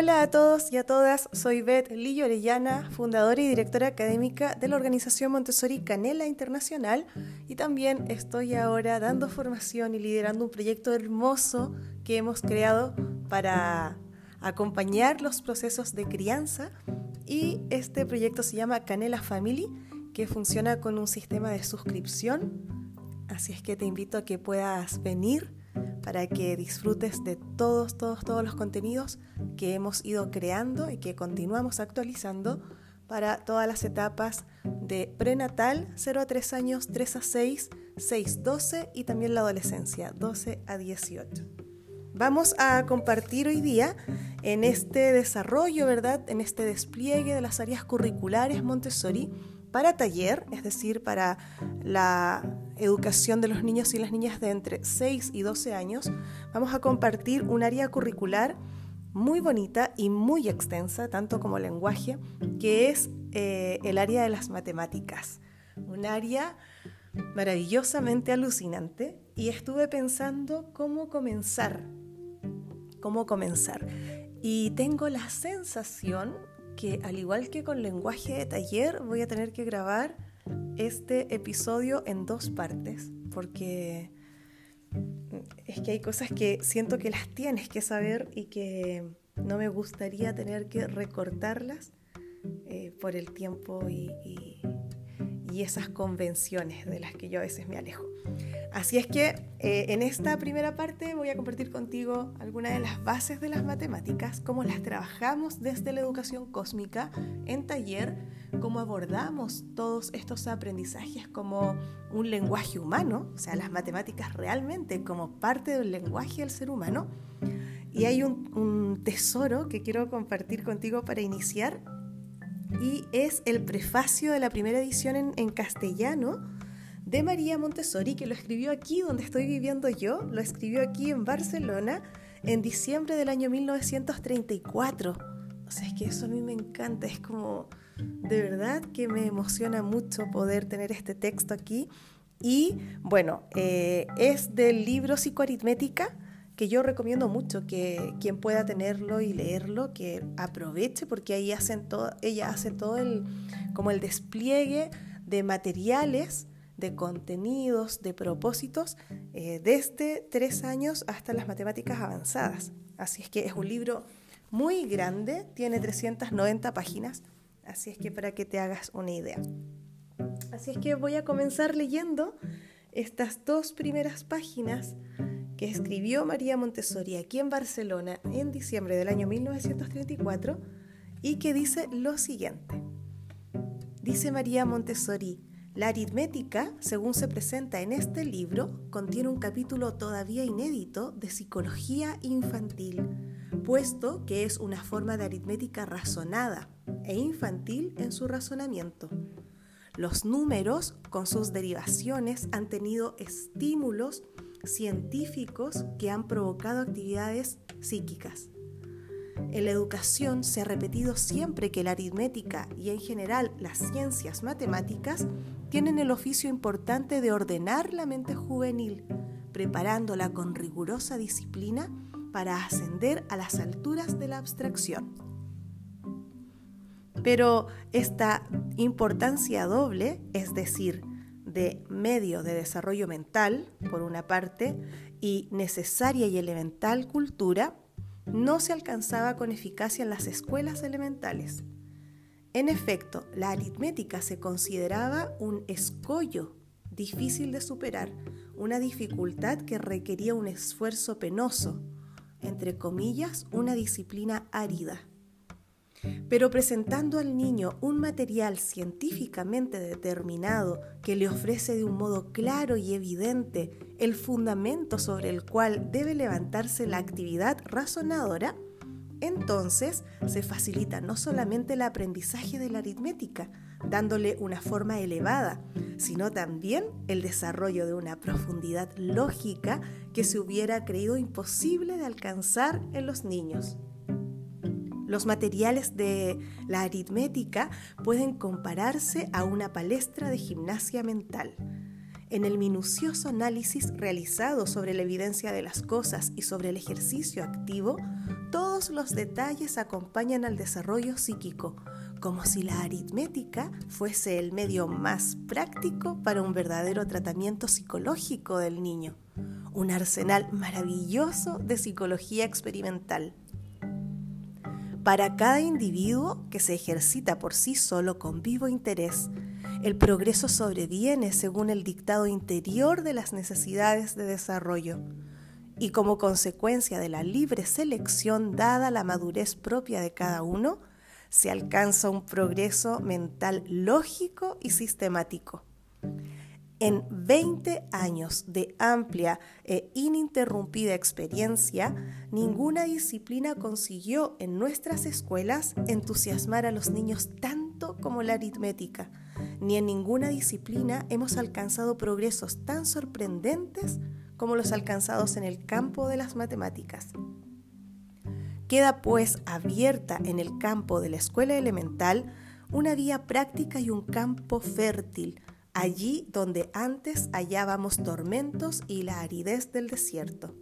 Hola a todos y a todas, soy Beth Lillo Orellana, fundadora y directora académica de la organización Montessori Canela Internacional y también estoy ahora dando formación y liderando un proyecto hermoso que hemos creado para acompañar los procesos de crianza y este proyecto se llama Canela Family que funciona con un sistema de suscripción, así es que te invito a que puedas venir para que disfrutes de todos, todos, todos los contenidos que hemos ido creando y que continuamos actualizando para todas las etapas de prenatal, 0 a 3 años, 3 a 6, 6 12 y también la adolescencia, 12 a 18. Vamos a compartir hoy día en este desarrollo, ¿verdad? En este despliegue de las áreas curriculares Montessori para taller, es decir, para la educación de los niños y las niñas de entre 6 y 12 años, vamos a compartir un área curricular muy bonita y muy extensa, tanto como lenguaje, que es eh, el área de las matemáticas. Un área maravillosamente alucinante y estuve pensando cómo comenzar, cómo comenzar. Y tengo la sensación que al igual que con lenguaje de taller voy a tener que grabar este episodio en dos partes porque es que hay cosas que siento que las tienes que saber y que no me gustaría tener que recortarlas eh, por el tiempo y esas convenciones de las que yo a veces me alejo. Así es que eh, en esta primera parte voy a compartir contigo algunas de las bases de las matemáticas, cómo las trabajamos desde la educación cósmica en taller, cómo abordamos todos estos aprendizajes como un lenguaje humano, o sea, las matemáticas realmente como parte del lenguaje del ser humano. Y hay un tesoro que quiero compartir contigo para iniciar y es el prefacio de la primera edición en, castellano de María Montessori, que lo escribió aquí donde estoy viviendo yo, lo escribió aquí en Barcelona en diciembre del año 1934. O sea, es que eso a mí me encanta, es como, de verdad que me emociona mucho poder tener este texto aquí. Y bueno, eh, es del libro Psicoaritmética que yo recomiendo mucho que quien pueda tenerlo y leerlo, que aproveche porque ahí hacen todo, ella hace todo el, como el despliegue de materiales, de contenidos, de propósitos, eh, desde tres años hasta las matemáticas avanzadas. Así es que es un libro muy grande, tiene 390 páginas, así es que para que te hagas una idea. Así es que voy a comenzar leyendo estas dos primeras páginas que escribió María Montessori aquí en Barcelona en diciembre del año 1934 y que dice lo siguiente. Dice María Montessori, la aritmética, según se presenta en este libro, contiene un capítulo todavía inédito de psicología infantil, puesto que es una forma de aritmética razonada e infantil en su razonamiento. Los números, con sus derivaciones, han tenido estímulos científicos que han provocado actividades psíquicas. En la educación se ha repetido siempre que la aritmética y en general las ciencias matemáticas tienen el oficio importante de ordenar la mente juvenil, preparándola con rigurosa disciplina para ascender a las alturas de la abstracción. Pero esta importancia doble, es decir, de medio de desarrollo mental, por una parte, y necesaria y elemental cultura, no se alcanzaba con eficacia en las escuelas elementales. En efecto, la aritmética se consideraba un escollo difícil de superar, una dificultad que requería un esfuerzo penoso, entre comillas, una disciplina árida. Pero presentando al niño un material científicamente determinado que le ofrece de un modo claro y evidente el fundamento sobre el cual debe levantarse la actividad razonadora, entonces se facilita no solamente el aprendizaje de la aritmética, dándole una forma elevada, sino también el desarrollo de una profundidad lógica que se hubiera creído imposible de alcanzar en los niños. Los materiales de la aritmética pueden compararse a una palestra de gimnasia mental. En el minucioso análisis realizado sobre la evidencia de las cosas y sobre el ejercicio activo, todos los detalles acompañan al desarrollo psíquico, como si la aritmética fuese el medio más práctico para un verdadero tratamiento psicológico del niño, un arsenal maravilloso de psicología experimental. Para cada individuo que se ejercita por sí solo con vivo interés, el progreso sobreviene según el dictado interior de las necesidades de desarrollo y como consecuencia de la libre selección dada la madurez propia de cada uno, se alcanza un progreso mental lógico y sistemático. En 20 años de amplia e ininterrumpida experiencia, ninguna disciplina consiguió en nuestras escuelas entusiasmar a los niños tanto como la aritmética, ni en ninguna disciplina hemos alcanzado progresos tan sorprendentes como los alcanzados en el campo de las matemáticas. Queda pues abierta en el campo de la escuela elemental una vía práctica y un campo fértil, allí donde antes hallábamos tormentos y la aridez del desierto.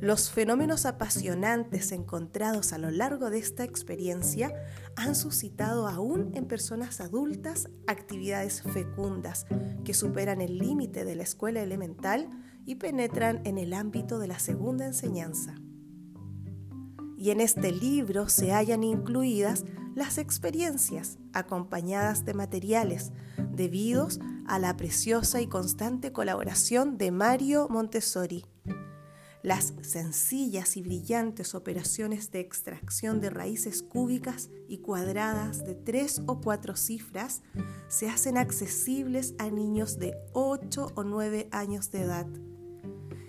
Los fenómenos apasionantes encontrados a lo largo de esta experiencia han suscitado aún en personas adultas actividades fecundas que superan el límite de la escuela elemental y penetran en el ámbito de la segunda enseñanza y en este libro se hallan incluidas las experiencias acompañadas de materiales debidos a la preciosa y constante colaboración de Mario Montessori. Las sencillas y brillantes operaciones de extracción de raíces cúbicas y cuadradas de tres o cuatro cifras se hacen accesibles a niños de 8 o 9 años de edad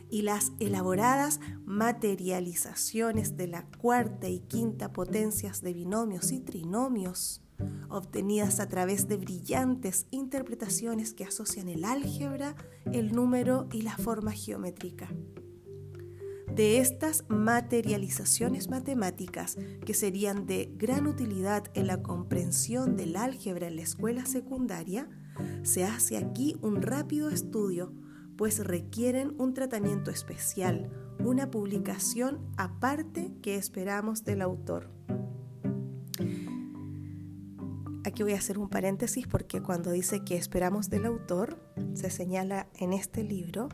y las elaboradas materializaciones de la cuarta y quinta potencias de binomios y trinomios, obtenidas a través de brillantes interpretaciones que asocian el álgebra, el número y la forma geométrica. De estas materializaciones matemáticas, que serían de gran utilidad en la comprensión del álgebra en la escuela secundaria, se hace aquí un rápido estudio pues requieren un tratamiento especial, una publicación aparte que esperamos del autor. Aquí voy a hacer un paréntesis porque cuando dice que esperamos del autor, se señala en este libro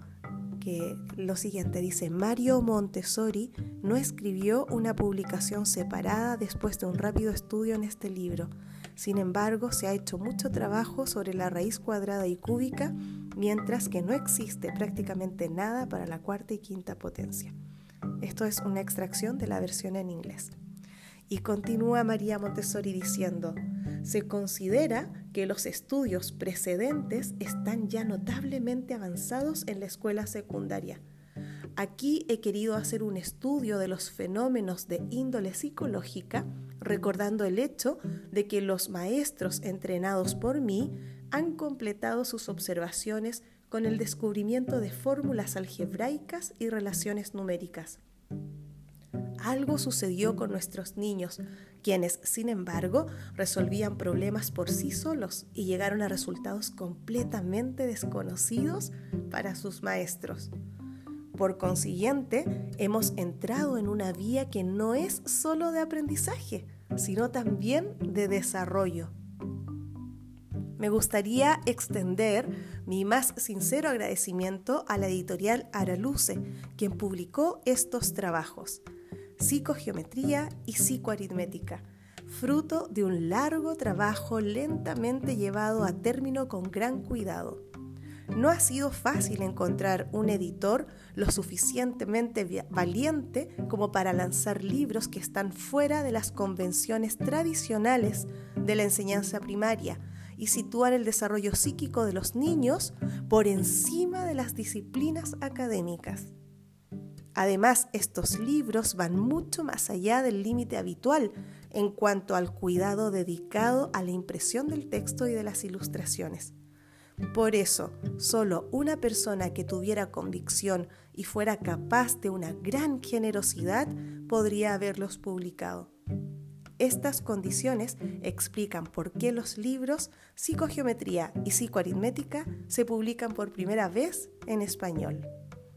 que lo siguiente dice, Mario Montessori no escribió una publicación separada después de un rápido estudio en este libro. Sin embargo, se ha hecho mucho trabajo sobre la raíz cuadrada y cúbica mientras que no existe prácticamente nada para la cuarta y quinta potencia. Esto es una extracción de la versión en inglés. Y continúa María Montessori diciendo, se considera que los estudios precedentes están ya notablemente avanzados en la escuela secundaria. Aquí he querido hacer un estudio de los fenómenos de índole psicológica, recordando el hecho de que los maestros entrenados por mí han completado sus observaciones con el descubrimiento de fórmulas algebraicas y relaciones numéricas. Algo sucedió con nuestros niños, quienes, sin embargo, resolvían problemas por sí solos y llegaron a resultados completamente desconocidos para sus maestros. Por consiguiente, hemos entrado en una vía que no es solo de aprendizaje, sino también de desarrollo me gustaría extender mi más sincero agradecimiento a la editorial Araluce, quien publicó estos trabajos, Psicogeometría y Psicoaritmética, fruto de un largo trabajo lentamente llevado a término con gran cuidado. No ha sido fácil encontrar un editor lo suficientemente valiente como para lanzar libros que están fuera de las convenciones tradicionales de la enseñanza primaria, y situar el desarrollo psíquico de los niños por encima de las disciplinas académicas. Además, estos libros van mucho más allá del límite habitual en cuanto al cuidado dedicado a la impresión del texto y de las ilustraciones. Por eso, solo una persona que tuviera convicción y fuera capaz de una gran generosidad podría haberlos publicado. Estas condiciones explican por qué los libros Psicogeometría y Psicoaritmética se publican por primera vez en español.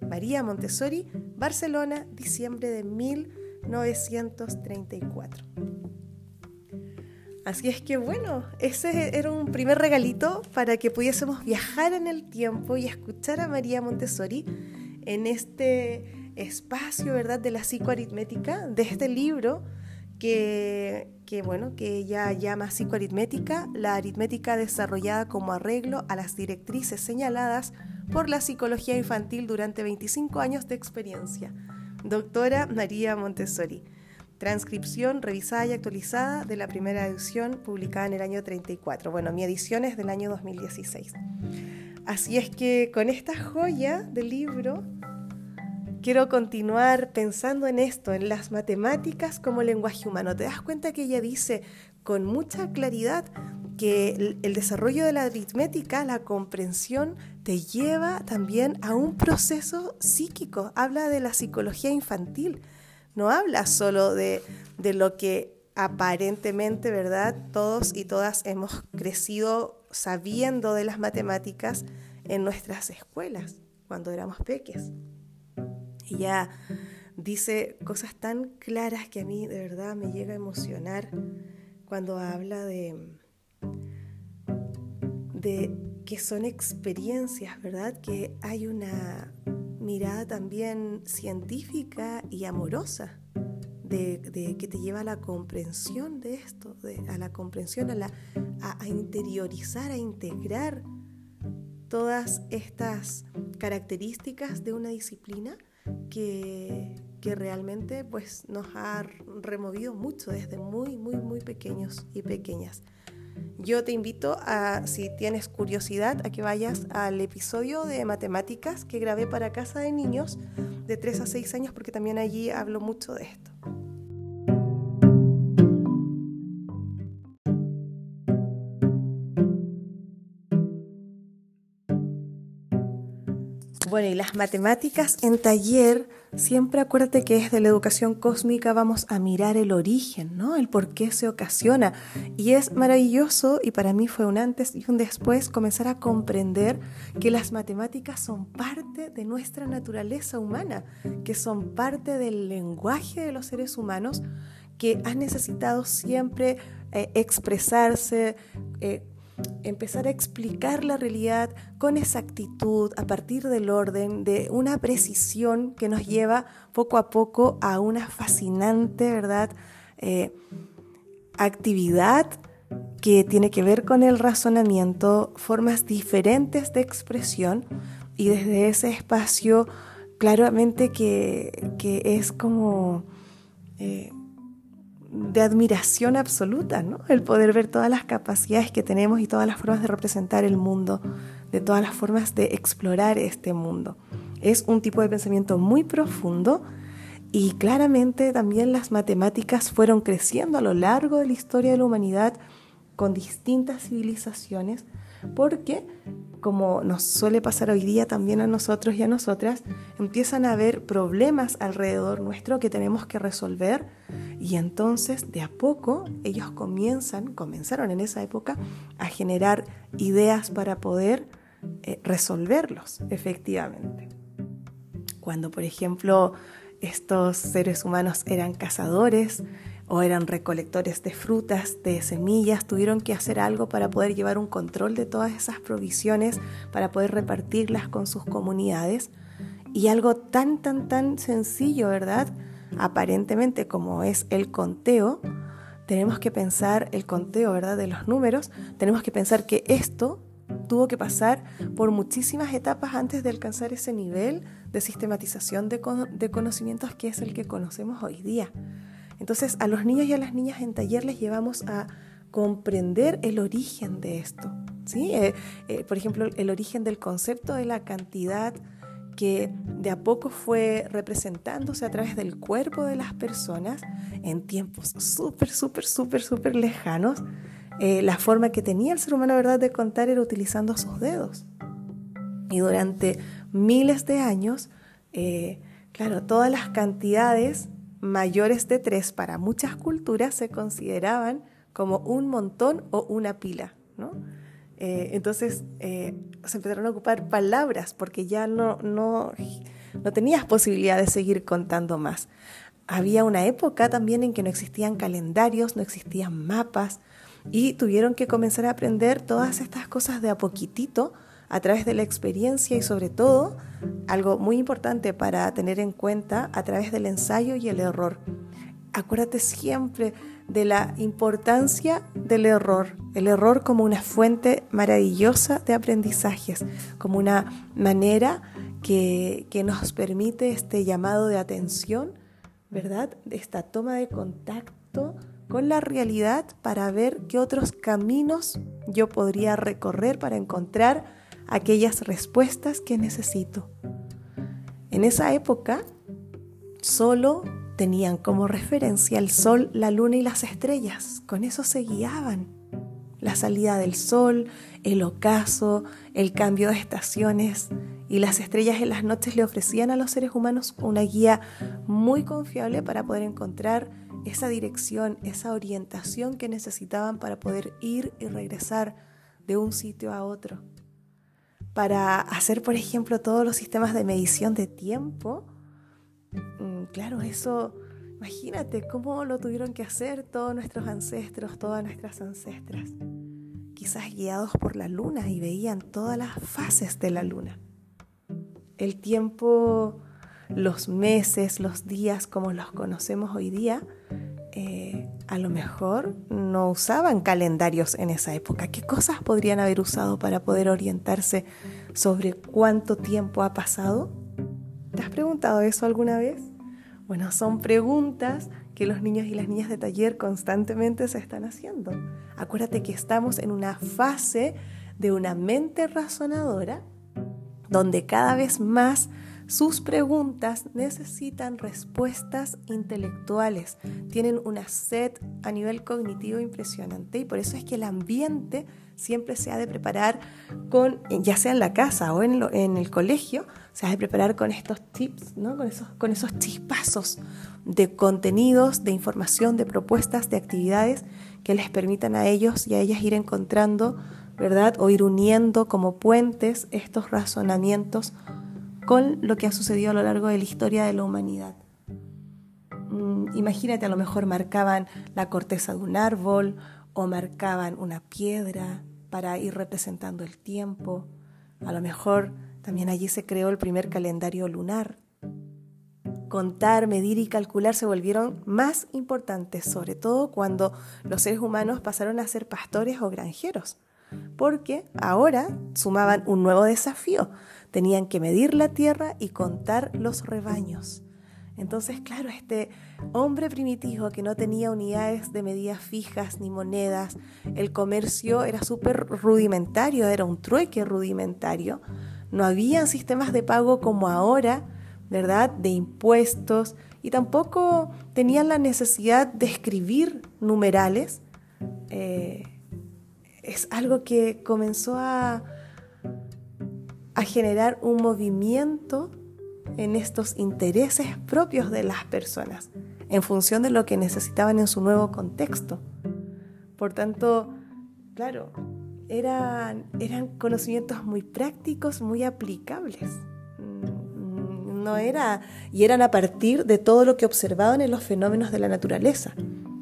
María Montessori, Barcelona, diciembre de 1934. Así es que bueno, ese era un primer regalito para que pudiésemos viajar en el tiempo y escuchar a María Montessori en este espacio, ¿verdad?, de la psicoaritmética, de este libro que, que, bueno, que ella llama psicoaritmética, la aritmética desarrollada como arreglo a las directrices señaladas por la psicología infantil durante 25 años de experiencia. Doctora María Montessori. Transcripción revisada y actualizada de la primera edición publicada en el año 34. Bueno, mi edición es del año 2016. Así es que con esta joya del libro quiero continuar pensando en esto, en las matemáticas como lenguaje humano. Te das cuenta que ella dice con mucha claridad que el desarrollo de la aritmética, la comprensión, te lleva también a un proceso psíquico. Habla de la psicología infantil no habla solo de, lo que aparentemente, ¿verdad? Todos y todas hemos crecido sabiendo de las matemáticas en nuestras escuelas cuando éramos peques. ya dice cosas tan claras que a mí de verdad me llega a emocionar cuando habla de, de que son experiencias, ¿verdad? Que hay una mirada también científica y amorosa de, que te lleva a la comprensión de esto, a la comprensión, a, la, a, interiorizar, a integrar todas estas características de una disciplina que, que, realmente pues, nos ha removido mucho desde muy, muy, muy pequeños y pequeñas. Yo te invito a, si tienes curiosidad, a que vayas al episodio de matemáticas que grabé para Casa de Niños de 3 a 6 años, porque también allí hablo mucho de esto. Bueno, y las matemáticas en taller, siempre acuérdate que es de la educación cósmica vamos a mirar el origen, ¿no? El por qué se ocasiona. Y es maravilloso, y para mí fue un antes y un después, comenzar a comprender que las matemáticas son parte de nuestra naturaleza humana, que son parte del lenguaje de los seres humanos, que han necesitado siempre eh, expresarse. Eh, empezar a explicar la realidad con exactitud, a partir del orden, de una precisión que nos lleva poco a poco a una fascinante, ¿verdad? Eh, actividad que tiene que ver con el razonamiento, formas diferentes de expresión y desde ese espacio claramente que, es como... Eh, de admiración absoluta, ¿no? El poder ver todas las capacidades que tenemos y todas las formas de representar el mundo, de todas las formas de explorar este mundo. Es un tipo de pensamiento muy profundo y claramente también las matemáticas fueron creciendo a lo largo de la historia de la humanidad con distintas civilizaciones porque como nos suele pasar hoy día también a nosotros y a nosotras, empiezan a haber problemas alrededor nuestro que tenemos que resolver y entonces de a poco ellos comienzan, comenzaron en esa época a generar ideas para poder eh, resolverlos efectivamente. Cuando por ejemplo estos seres humanos eran cazadores, o eran recolectores de frutas, de semillas, tuvieron que hacer algo para poder llevar un control de todas esas provisiones, para poder repartirlas con sus comunidades. Y algo tan, tan, tan sencillo, ¿verdad? Aparentemente como es el conteo, tenemos que pensar el conteo, ¿verdad? De los números, tenemos que pensar que esto tuvo que pasar por muchísimas etapas antes de alcanzar ese nivel de sistematización de, de conocimientos que es el que conocemos hoy día. Entonces a los niños y a las niñas en taller les llevamos a comprender el origen de esto. ¿sí? Eh, eh, por ejemplo, el origen del concepto de la cantidad que de a poco fue representándose a través del cuerpo de las personas en tiempos súper, súper, súper, súper lejanos. Eh, la forma que tenía el ser humano ¿verdad? de contar era utilizando sus dedos. Y durante miles de años, claro, todas las cantidades mayores de tres para muchas culturas se consideraban como un montón o una pila, ¿no? Eh, entonces eh, se empezaron a ocupar palabras porque ya no, no, no tenías posibilidad de seguir contando más. Había una época también en que no existían calendarios, no existían mapas y tuvieron que comenzar a aprender todas estas cosas de a poquitito a través de la experiencia y sobre todo, algo muy importante para tener en cuenta, a través del ensayo y el error. Acuérdate siempre de la importancia del error, el error como una fuente maravillosa de aprendizajes, como una manera que, que nos permite este llamado de atención, ¿verdad? Esta toma de contacto con la realidad para ver qué otros caminos yo podría recorrer para encontrar aquellas respuestas que necesito. En esa época solo tenían como referencia el sol, la luna y las estrellas. Con eso se guiaban. La salida del sol, el ocaso, el cambio de estaciones y las estrellas en las noches le ofrecían a los seres humanos una guía muy confiable para poder encontrar esa dirección, esa orientación que necesitaban para poder ir y regresar de un sitio a otro. Para hacer, por ejemplo, todos los sistemas de medición de tiempo, mm, claro, eso, imagínate cómo lo tuvieron que hacer todos nuestros ancestros, todas nuestras ancestras, quizás guiados por la luna y veían todas las fases de la luna. El tiempo los meses, los días como los conocemos hoy día, eh, a lo mejor no usaban calendarios en esa época. ¿Qué cosas podrían haber usado para poder orientarse sobre cuánto tiempo ha pasado? ¿Te has preguntado eso alguna vez? Bueno, son preguntas que los niños y las niñas de taller constantemente se están haciendo. Acuérdate que estamos en una fase de una mente razonadora donde cada vez más sus preguntas necesitan respuestas intelectuales, tienen una sed a nivel cognitivo impresionante y por eso es que el ambiente siempre se ha de preparar con, ya sea en la casa o en, el colegio, se ha de preparar con estos tips, ¿no? con, esos, con esos chispazos de contenidos, de información, de propuestas, de actividades que les permitan a ellos y a ellas ir encontrando, ¿verdad? O ir uniendo como puentes estos razonamientos con lo que ha sucedido a lo largo de la historia de la humanidad. Mm, imagínate, a lo mejor marcaban la corteza de un árbol o marcaban una piedra para ir representando el tiempo. A lo mejor también allí se creó el primer calendario lunar. Contar, medir y calcular se volvieron más importantes, sobre todo cuando los seres humanos pasaron a ser pastores o granjeros, porque ahora sumaban un nuevo desafío, Tenían que medir la tierra y contar los rebaños. Entonces, claro, este hombre primitivo que no tenía unidades de medidas fijas ni monedas, el comercio era súper rudimentario, era un trueque rudimentario. No había sistemas de pago como ahora, ¿verdad? De impuestos y tampoco tenían la necesidad de escribir numerales. Eh, es algo que comenzó a, a generar un movimiento en estos intereses propios de las personas, en función de lo que necesitaban en su nuevo contexto. Por tanto, claro, eran, eran conocimientos muy prácticos, muy aplicables. Mm, no era, y eran a partir de todo lo que observaban en los fenómenos de la naturaleza.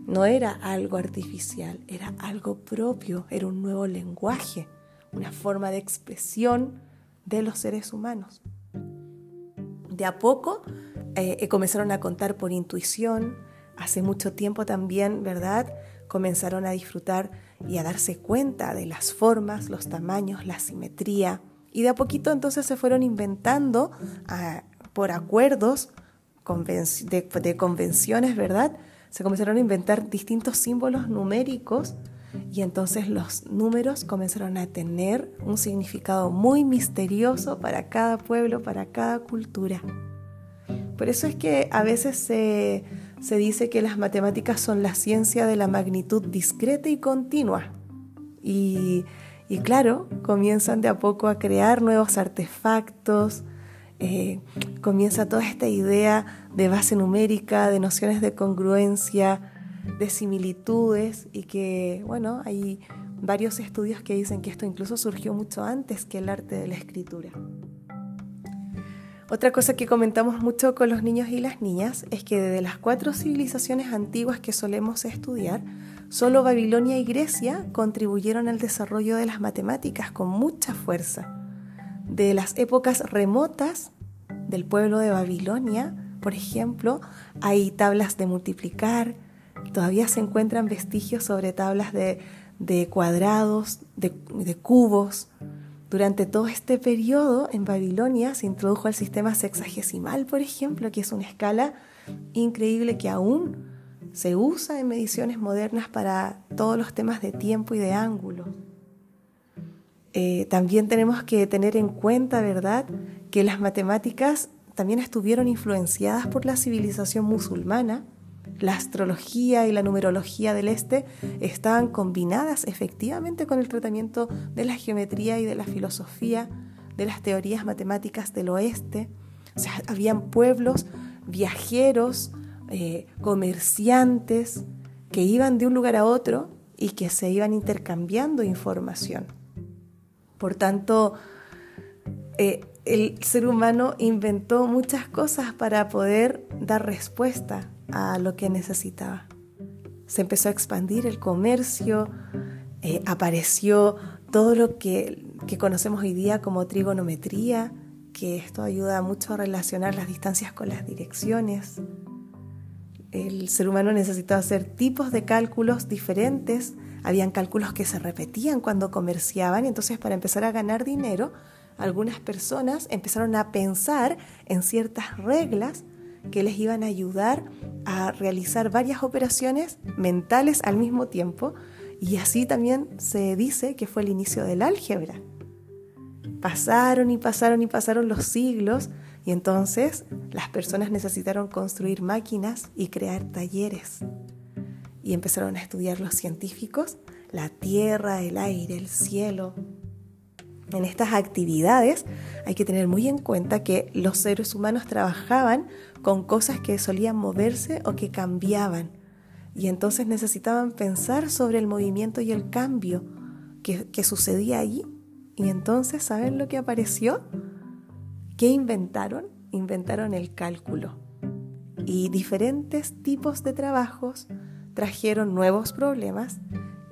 No era algo artificial, era algo propio, era un nuevo lenguaje, una forma de expresión de los seres humanos. De a poco eh, eh, comenzaron a contar por intuición, hace mucho tiempo también, ¿verdad? Comenzaron a disfrutar y a darse cuenta de las formas, los tamaños, la simetría. Y de a poquito entonces se fueron inventando ah, por acuerdos de convenciones, ¿verdad? Se comenzaron a inventar distintos símbolos numéricos y entonces los números comenzaron a tener un significado muy misterioso para cada pueblo, para cada cultura. Por eso es que a veces se, dice que las matemáticas son la ciencia de la magnitud discreta y continua. Y, claro, comienzan de a poco a crear nuevos artefactos, eh, comienza toda esta idea de base numérica, de nociones de congruencia, de similitudes y que, bueno, hay varios estudios que dicen que esto incluso surgió mucho antes que el arte de la escritura. Otra cosa que comentamos mucho con los niños y las niñas es que de las cuatro civilizaciones antiguas que solemos estudiar, solo Babilonia y Grecia contribuyeron al desarrollo de las matemáticas con mucha fuerza. De las épocas remotas del pueblo de Babilonia, por ejemplo, hay tablas de multiplicar, todavía se encuentran vestigios sobre tablas de, cuadrados, de, cubos. Durante todo este periodo en Babilonia se introdujo el sistema sexagesimal, por ejemplo, que es una escala increíble que aún se usa en mediciones modernas para todos los temas de tiempo y de ángulo. Eh, también tenemos que tener en cuenta, ¿verdad?, que las matemáticas también estuvieron influenciadas por la civilización musulmana. La astrología y la numerología del este estaban combinadas efectivamente con el tratamiento de la geometría y de la filosofía, de las teorías matemáticas del oeste. O sea, habían pueblos viajeros, eh, comerciantes que iban de un lugar a otro y que se iban intercambiando información. Por tanto, eh, el ser humano inventó muchas cosas para poder dar respuesta a lo que necesitaba. Se empezó a expandir el comercio, eh, apareció todo lo que, que conocemos hoy día como trigonometría, que esto ayuda mucho a relacionar las distancias con las direcciones. El ser humano necesitaba hacer tipos de cálculos diferentes habían cálculos que se repetían cuando comerciaban, entonces para empezar a ganar dinero, algunas personas empezaron a pensar en ciertas reglas que les iban a ayudar a realizar varias operaciones mentales al mismo tiempo y así también se dice que fue el inicio del álgebra. Pasaron y pasaron y pasaron los siglos y entonces las personas necesitaron construir máquinas y crear talleres y empezaron a estudiar los científicos la tierra, el aire, el cielo. En estas actividades hay que tener muy en cuenta que los seres humanos trabajaban con cosas que solían moverse o que cambiaban y entonces necesitaban pensar sobre el movimiento y el cambio que, que sucedía allí. Y entonces, ¿saben lo que apareció? ¿Qué inventaron? Inventaron el cálculo. Y diferentes tipos de trabajos trajeron nuevos problemas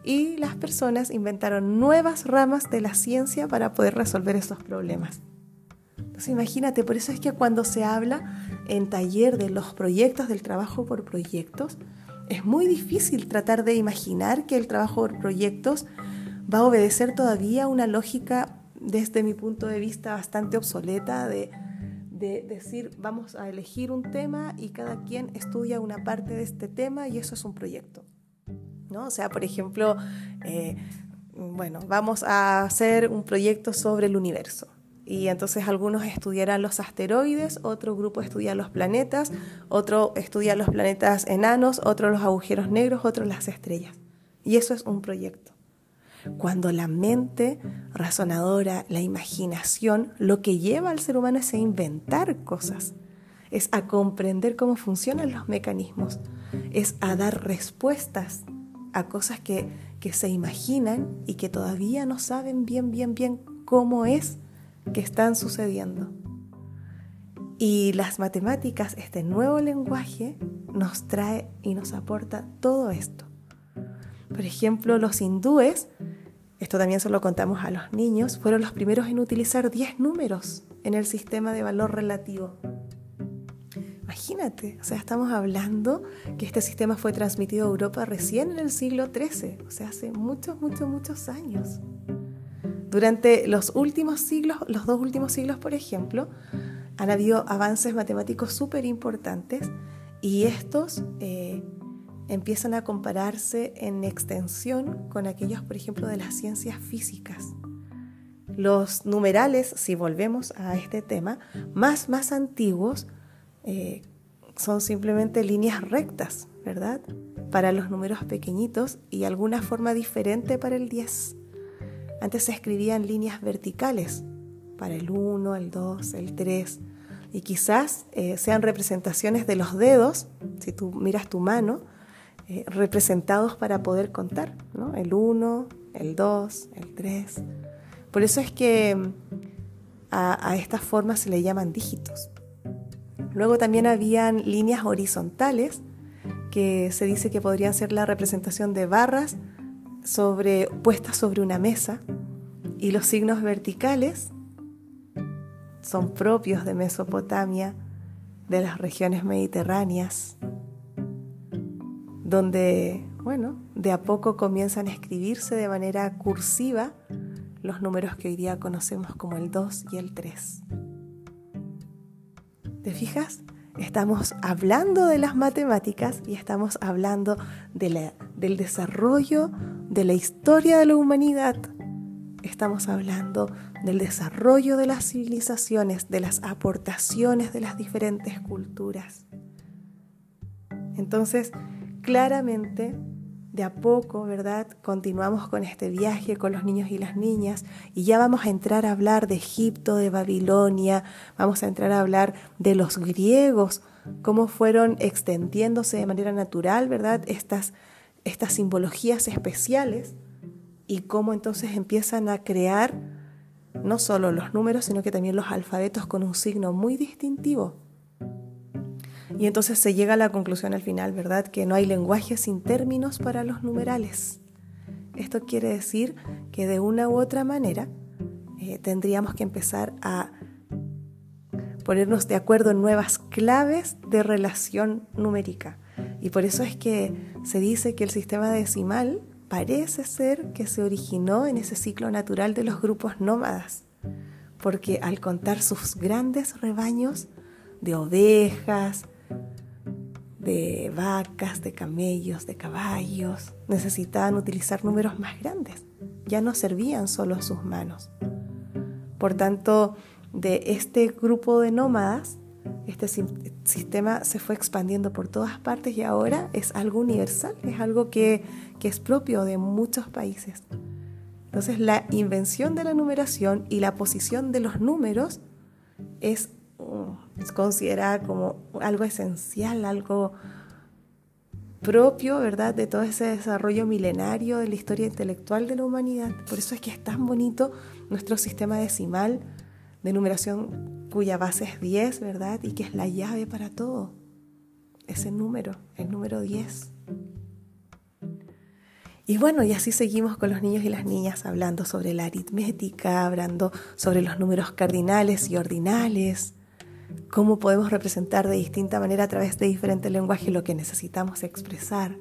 y las personas inventaron nuevas ramas de la ciencia para poder resolver esos problemas. Entonces imagínate, por eso es que cuando se habla en taller de los proyectos, del trabajo por proyectos, es muy difícil tratar de imaginar que el trabajo por proyectos va a obedecer todavía una lógica, desde mi punto de vista, bastante obsoleta de, de decir vamos a elegir un tema y cada quien estudia una parte de este tema y eso es un proyecto. ¿no? O sea, por ejemplo, eh, bueno, vamos a hacer un proyecto sobre el universo. Y entonces algunos estudiarán los asteroides, otro grupo estudia los planetas, otro estudia los planetas enanos, otro los agujeros negros, otro las estrellas. Y eso es un proyecto. Cuando la mente razonadora, la imaginación, lo que lleva al ser humano es a inventar cosas, es a comprender cómo funcionan los mecanismos, es a dar respuestas a cosas que, que se imaginan y que todavía no saben bien, bien, bien cómo es que están sucediendo. Y las matemáticas, este nuevo lenguaje, nos trae y nos aporta todo esto. Por ejemplo, los hindúes, esto también se lo contamos a los niños, fueron los primeros en utilizar 10 números en el sistema de valor relativo. Imagínate, o sea, estamos hablando que este sistema fue transmitido a Europa recién en el siglo XIII, o sea, hace muchos, muchos, muchos años. Durante los últimos siglos, los dos últimos siglos, por ejemplo, han habido avances matemáticos súper importantes y estos eh, empiezan a compararse en extensión con aquellos, por ejemplo, de las ciencias físicas. Los numerales, si volvemos a este tema, más, más antiguos, eh, son simplemente líneas rectas, ¿verdad? Para los números pequeñitos y alguna forma diferente para el 10. Antes se escribían líneas verticales para el 1, el 2, el 3. y quizás eh, sean representaciones de los dedos, si tú miras tu mano, eh, representados para poder contar, ¿no? El 1, el 2, el 3. Por eso es que mm, a, a estas formas se le llaman dígitos. Luego también habían líneas horizontales, que se dice que podrían ser la representación de barras sobre, puestas sobre una mesa, y los signos verticales son propios de Mesopotamia, de las regiones mediterráneas, donde, bueno, de a poco comienzan a escribirse de manera cursiva los números que hoy día conocemos como el 2 y el 3. ¿Te fijas? Estamos hablando de las matemáticas y estamos hablando del desarrollo de la historia de la humanidad. Estamos hablando del desarrollo de las civilizaciones, de las aportaciones de las diferentes culturas. Entonces, claramente de a poco, ¿verdad? Continuamos con este viaje con los niños y las niñas y ya vamos a entrar a hablar de Egipto, de Babilonia, vamos a entrar a hablar de los griegos, cómo fueron extendiéndose de manera natural, ¿verdad? Estas, estas simbologías especiales y cómo entonces empiezan a crear no solo los números, sino que también los alfabetos con un signo muy distintivo. Y entonces se llega a la conclusión al final, ¿verdad? Que no hay lenguaje sin términos para los numerales. Esto quiere decir que de una u otra manera eh, tendríamos que empezar a ponernos de acuerdo en nuevas claves de relación numérica. Y por eso es que se dice que el sistema decimal parece ser que se originó en ese ciclo natural de los grupos nómadas, porque al contar sus grandes rebaños de ovejas, de vacas, de camellos, de caballos, necesitaban utilizar números más grandes. Ya no servían solo sus manos. Por tanto, de este grupo de nómadas, este sistema se fue expandiendo por todas partes y ahora es algo universal, es algo que, que es propio de muchos países. Entonces la invención de la numeración y la posición de los números es es considerada como algo esencial, algo propio, ¿verdad?, de todo ese desarrollo milenario de la historia intelectual de la humanidad. Por eso es que es tan bonito nuestro sistema decimal de numeración cuya base es 10, ¿verdad?, y que es la llave para todo. Ese número, el número 10. Y bueno, y así seguimos con los niños y las niñas hablando sobre la aritmética, hablando sobre los números cardinales y ordinales, cómo podemos representar de distinta manera a través de diferentes lenguajes lo que necesitamos expresar.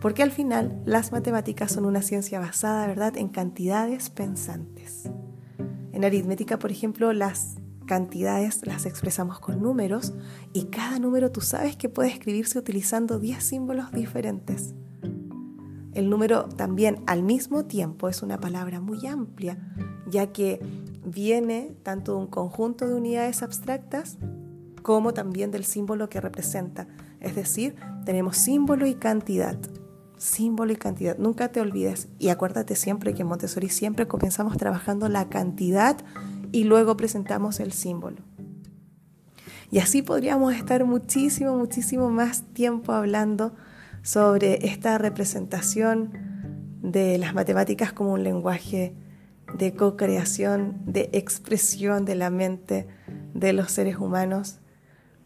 Porque al final las matemáticas son una ciencia basada, ¿verdad?, en cantidades pensantes. En aritmética, por ejemplo, las cantidades las expresamos con números y cada número tú sabes que puede escribirse utilizando 10 símbolos diferentes. El número también al mismo tiempo es una palabra muy amplia, ya que viene tanto de un conjunto de unidades abstractas como también del símbolo que representa. Es decir, tenemos símbolo y cantidad. Símbolo y cantidad. Nunca te olvides y acuérdate siempre que en Montessori siempre comenzamos trabajando la cantidad y luego presentamos el símbolo. Y así podríamos estar muchísimo, muchísimo más tiempo hablando sobre esta representación de las matemáticas como un lenguaje de co-creación, de expresión de la mente de los seres humanos,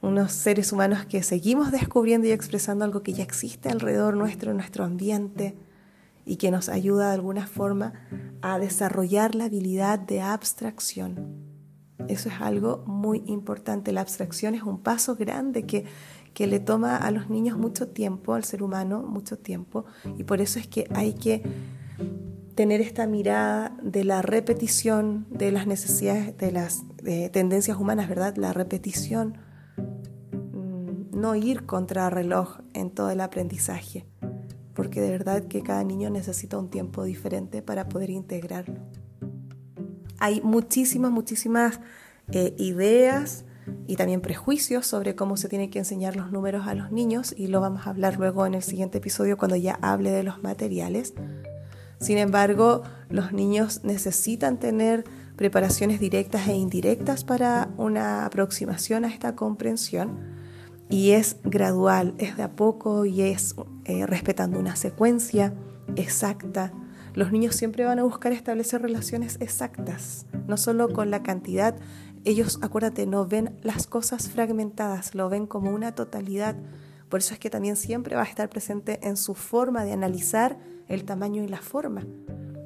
unos seres humanos que seguimos descubriendo y expresando algo que ya existe alrededor nuestro, en nuestro ambiente, y que nos ayuda de alguna forma a desarrollar la habilidad de abstracción. Eso es algo muy importante. La abstracción es un paso grande que, que le toma a los niños mucho tiempo, al ser humano mucho tiempo, y por eso es que hay que tener esta mirada de la repetición de las necesidades, de las tendencias humanas, ¿verdad? La repetición, no ir contra reloj en todo el aprendizaje, porque de verdad que cada niño necesita un tiempo diferente para poder integrarlo. Hay muchísimas, muchísimas eh, ideas y también prejuicios sobre cómo se tienen que enseñar los números a los niños y lo vamos a hablar luego en el siguiente episodio cuando ya hable de los materiales. Sin embargo, los niños necesitan tener preparaciones directas e indirectas para una aproximación a esta comprensión y es gradual, es de a poco y es eh, respetando una secuencia exacta. Los niños siempre van a buscar establecer relaciones exactas, no solo con la cantidad. Ellos, acuérdate, no ven las cosas fragmentadas, lo ven como una totalidad. Por eso es que también siempre va a estar presente en su forma de analizar el tamaño y la forma.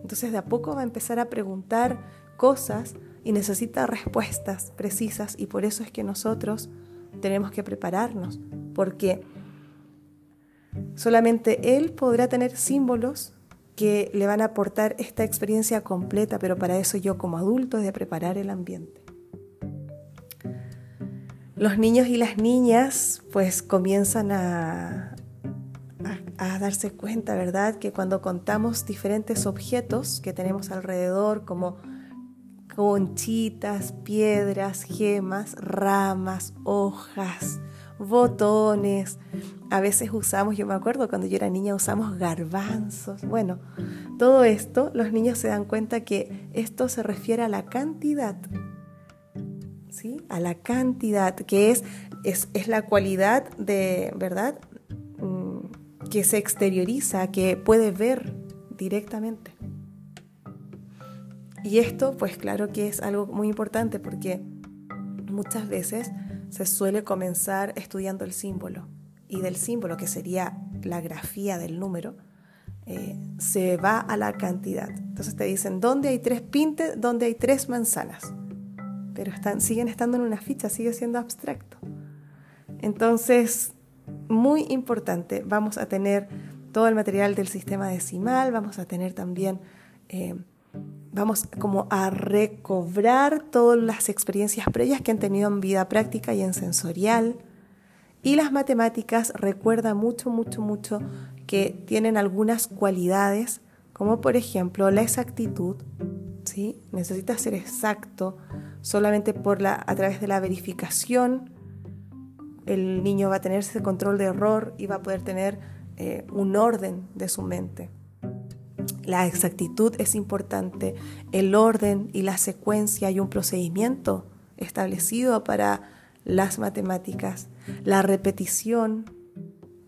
Entonces de a poco va a empezar a preguntar cosas y necesita respuestas precisas y por eso es que nosotros tenemos que prepararnos, porque solamente Él podrá tener símbolos que le van a aportar esta experiencia completa, pero para eso yo como adulto he de preparar el ambiente. Los niños y las niñas pues comienzan a, a, darse cuenta, ¿verdad? Que cuando contamos diferentes objetos que tenemos alrededor, como conchitas, piedras, gemas, ramas, hojas, botones. A veces usamos, yo me acuerdo cuando yo era niña usamos garbanzos. Bueno, todo esto los niños se dan cuenta que esto se refiere a la cantidad. ¿Sí? A la cantidad, que es, es, es la cualidad de, ¿verdad? Mm, que se exterioriza, que puede ver directamente. Y esto, pues claro que es algo muy importante porque muchas veces se suele comenzar estudiando el símbolo y del símbolo, que sería la grafía del número, eh, se va a la cantidad. Entonces te dicen, ¿dónde hay tres pintes? ¿Dónde hay tres manzanas? Pero siguen estando en una ficha, sigue siendo abstracto. Entonces, muy importante, vamos a tener todo el material del sistema decimal, vamos a tener también... Eh, vamos como a recobrar todas las experiencias previas que han tenido en vida práctica y en sensorial. Y las matemáticas recuerda mucho, mucho, mucho que tienen algunas cualidades, como por ejemplo la exactitud, ¿sí? Necesita ser exacto, solamente por la, a través de la verificación el niño va a tener ese control de error y va a poder tener eh, un orden de su mente. La exactitud es importante, el orden y la secuencia y un procedimiento establecido para las matemáticas. La repetición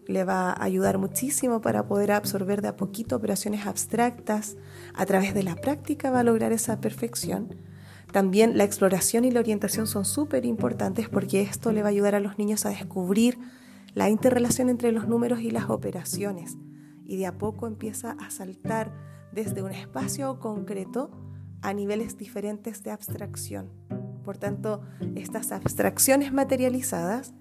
le va a ayudar muchísimo para poder absorber de a poquito operaciones abstractas. A través de la práctica va a lograr esa perfección. También la exploración y la orientación son súper importantes porque esto le va a ayudar a los niños a descubrir la interrelación entre los números y las operaciones y de a poco empieza a saltar desde un espacio concreto a niveles diferentes de abstracción. Por tanto, estas abstracciones materializadas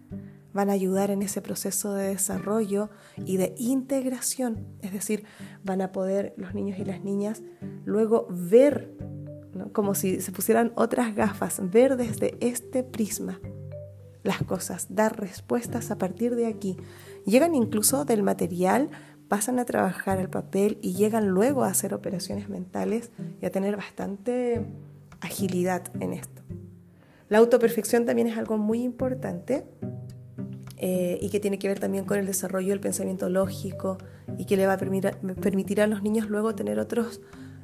van a ayudar en ese proceso de desarrollo y de integración, es decir, van a poder los niños y las niñas luego ver, como si se pusieran otras gafas, ver desde este prisma las cosas, dar respuestas a partir de aquí. Llegan incluso del material pasan a trabajar el papel y llegan luego a hacer operaciones mentales y a tener bastante agilidad en esto. La autoperfección también es algo muy importante eh, y que tiene que ver también con el desarrollo del pensamiento lógico y que le va a permitir, a los niños luego tener otros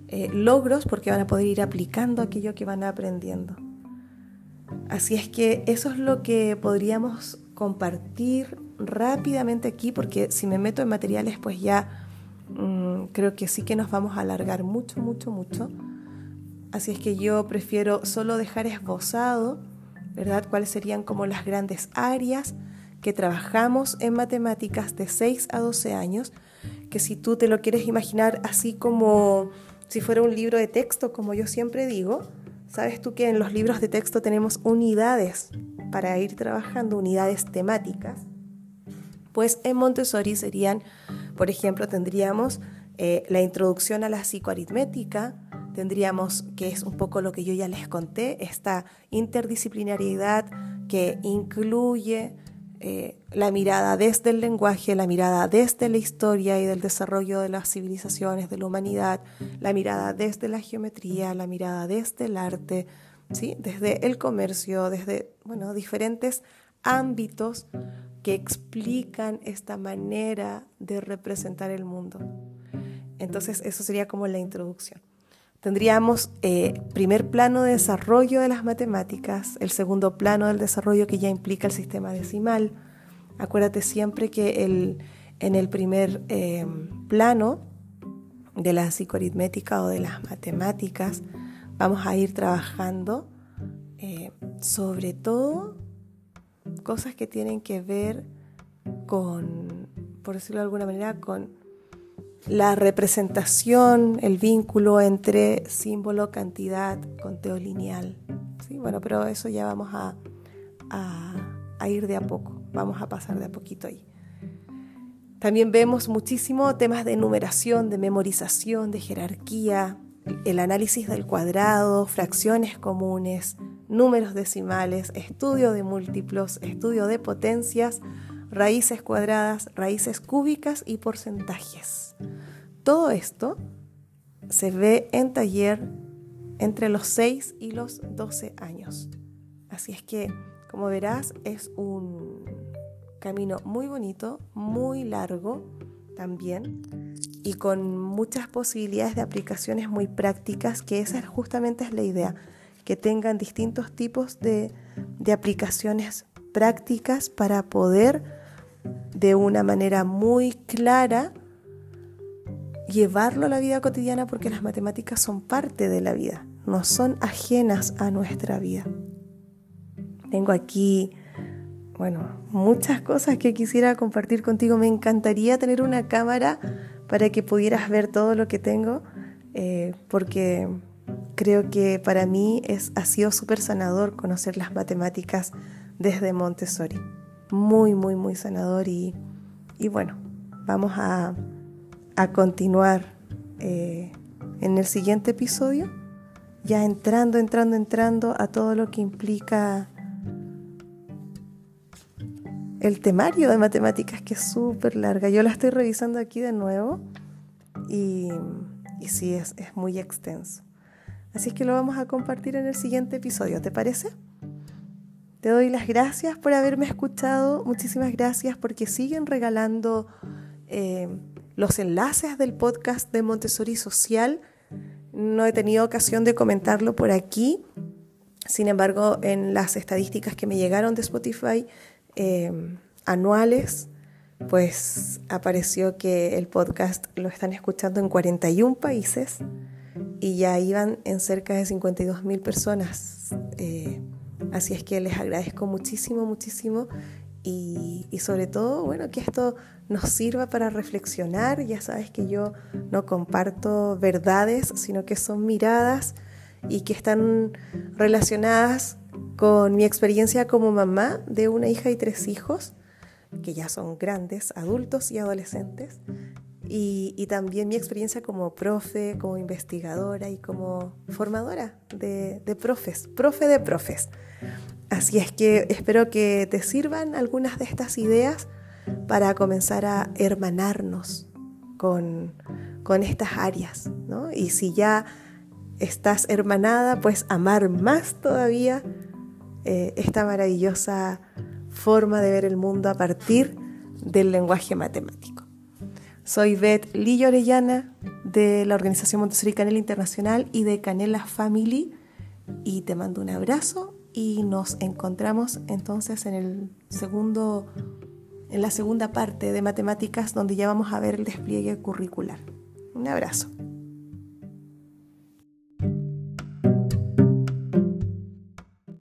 eh, logros porque van a poder ir aplicando aquello que van aprendiendo. Así es que eso es lo que podríamos compartir rápidamente aquí porque si me meto en materiales pues ya mm, creo que sí que nos vamos a alargar mucho, mucho, mucho. Así es que yo prefiero solo dejar esbozado, ¿verdad? Cuáles serían como las grandes áreas que trabajamos en matemáticas de 6 a 12 años, que si tú te lo quieres imaginar así como si fuera un libro de texto, como yo siempre digo, sabes tú que en los libros de texto tenemos unidades para ir trabajando, unidades temáticas. Pues en Montessori serían, por ejemplo, tendríamos eh, la introducción a la psicoaritmética, tendríamos, que es un poco lo que yo ya les conté, esta interdisciplinariedad que incluye eh, la mirada desde el lenguaje, la mirada desde la historia y del desarrollo de las civilizaciones, de la humanidad, la mirada desde la geometría, la mirada desde el arte, ¿sí? desde el comercio, desde bueno, diferentes ámbitos que explican esta manera de representar el mundo. Entonces, eso sería como la introducción. Tendríamos eh, primer plano de desarrollo de las matemáticas, el segundo plano del desarrollo que ya implica el sistema decimal. Acuérdate siempre que el, en el primer eh, plano de la psicoaritmética o de las matemáticas vamos a ir trabajando eh, sobre todo cosas que tienen que ver con, por decirlo de alguna manera, con la representación, el vínculo entre símbolo, cantidad, conteo lineal. ¿sí? Bueno, pero eso ya vamos a, a, ir de a poco, vamos a pasar de a poquito ahí. También vemos muchísimo temas de numeración, de memorización, de jerarquía, el análisis del cuadrado, fracciones comunes, números decimales, estudio de múltiplos, estudio de potencias, raíces cuadradas, raíces cúbicas y porcentajes. Todo esto se ve en taller entre los 6 y los 12 años. Así es que, como verás, es un camino muy bonito, muy largo también y con muchas posibilidades de aplicaciones muy prácticas, que esa justamente es la idea, que tengan distintos tipos de, de aplicaciones prácticas para poder de una manera muy clara llevarlo a la vida cotidiana porque las matemáticas son parte de la vida, no son ajenas a nuestra vida. Tengo aquí, bueno, muchas cosas que quisiera compartir contigo. Me encantaría tener una cámara para que pudieras ver todo lo que tengo, eh, porque creo que para mí es, ha sido súper sanador conocer las matemáticas desde Montessori. Muy, muy, muy sanador y, bueno, vamos a, continuar eh, en el siguiente episodio, ya entrando, entrando, entrando a todo lo que implica el temario de matemáticas, que es súper larga. Yo la estoy revisando aquí de nuevo y, sí, es, es muy extenso. Así es que lo vamos a compartir en el siguiente episodio, ¿te parece? Te doy las gracias por haberme escuchado, muchísimas gracias porque siguen regalando eh, los enlaces del podcast de Montessori Social. No he tenido ocasión de comentarlo por aquí, sin embargo, en las estadísticas que me llegaron de Spotify eh, anuales, pues apareció que el podcast lo están escuchando en 41 países y ya iban en cerca de 52 mil personas. Eh, Así es que les agradezco muchísimo, muchísimo y, sobre todo, bueno, que esto nos sirva para reflexionar. Ya sabes que yo no comparto verdades, sino que son miradas y que están relacionadas con mi experiencia como mamá de una hija y tres hijos, que ya son grandes, adultos y adolescentes, y, también mi experiencia como profe, como investigadora y como formadora de, profes, profe de profes. Así es que espero que te sirvan algunas de estas ideas para comenzar a hermanarnos con, estas áreas. ¿no? Y si ya estás hermanada, pues amar más todavía eh, esta maravillosa forma de ver el mundo a partir del lenguaje matemático. Soy Beth Lillo Orellana de la Organización Montessori Canela Internacional y de Canela Family y te mando un abrazo y nos encontramos entonces en el segundo en la segunda parte de matemáticas donde ya vamos a ver el despliegue curricular. Un abrazo.